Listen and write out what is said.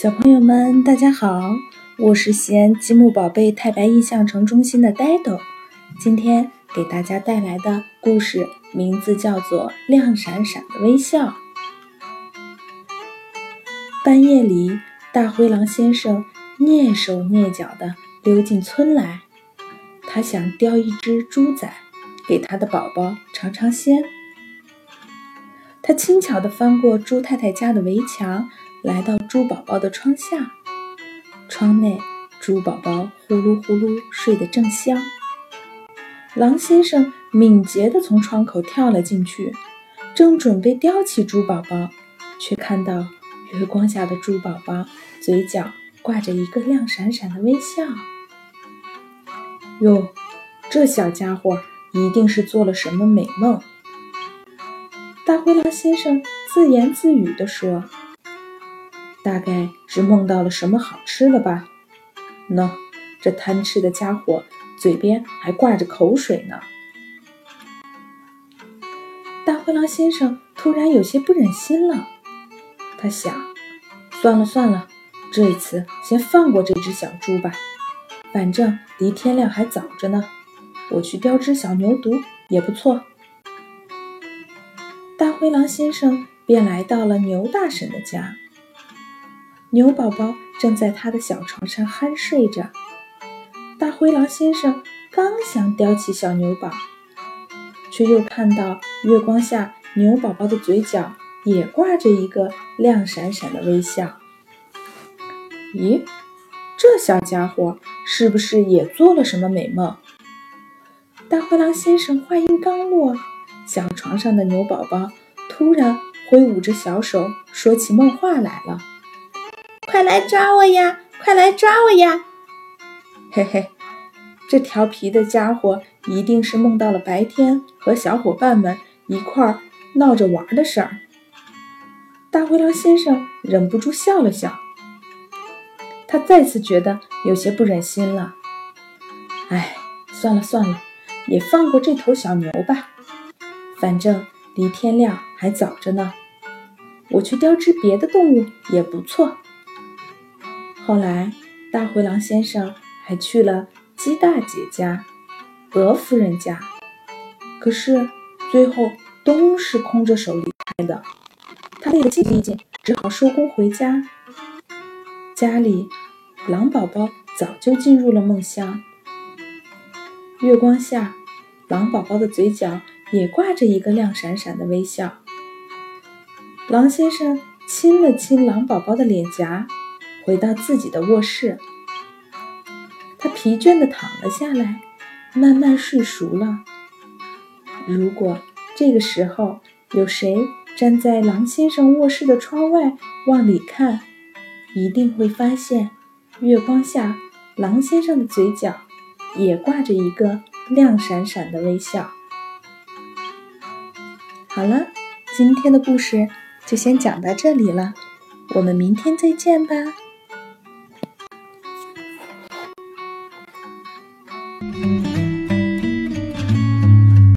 小朋友们，大家好！我是西安积木宝贝太白印象城中心的呆豆，今天给大家带来的故事名字叫做《亮闪闪的微笑》。半夜里，大灰狼先生蹑手蹑脚地溜进村来，他想叼一只猪仔给他的宝宝尝尝鲜。他轻巧地翻过猪太太家的围墙。来到猪宝宝的窗下，窗内猪宝宝呼噜呼噜睡得正香。狼先生敏捷地从窗口跳了进去，正准备叼起猪宝宝，却看到月光下的猪宝宝嘴角挂着一个亮闪闪的微笑。哟，这小家伙一定是做了什么美梦。大灰狼先生自言自语地说。大概是梦到了什么好吃的吧？喏，这贪吃的家伙嘴边还挂着口水呢。大灰狼先生突然有些不忍心了，他想：算了算了，这一次先放过这只小猪吧，反正离天亮还早着呢。我去叼只小牛犊也不错。大灰狼先生便来到了牛大婶的家。牛宝宝正在他的小床上酣睡着，大灰狼先生刚想叼起小牛宝，却又看到月光下牛宝宝的嘴角也挂着一个亮闪闪的微笑。咦，这小家伙是不是也做了什么美梦？大灰狼先生话音刚落，小床上的牛宝宝突然挥舞着小手，说起梦话来了。快来抓我呀！快来抓我呀！嘿嘿，这调皮的家伙一定是梦到了白天和小伙伴们一块儿闹着玩的事儿。大灰狼先生忍不住笑了笑，他再次觉得有些不忍心了。哎，算了算了，也放过这头小牛吧，反正离天亮还早着呢。我去叼只别的动物也不错。后来，大灰狼先生还去了鸡大姐家、鹅夫人家，可是最后都是空着手离开的。他累得精疲力尽，只好收工回家。家里，狼宝宝早就进入了梦乡。月光下，狼宝宝的嘴角也挂着一个亮闪闪的微笑。狼先生亲了亲狼宝宝的脸颊。回到自己的卧室，他疲倦地躺了下来，慢慢睡熟了。如果这个时候有谁站在狼先生卧室的窗外往里看，一定会发现月光下狼先生的嘴角也挂着一个亮闪闪的微笑。好了，今天的故事就先讲到这里了，我们明天再见吧。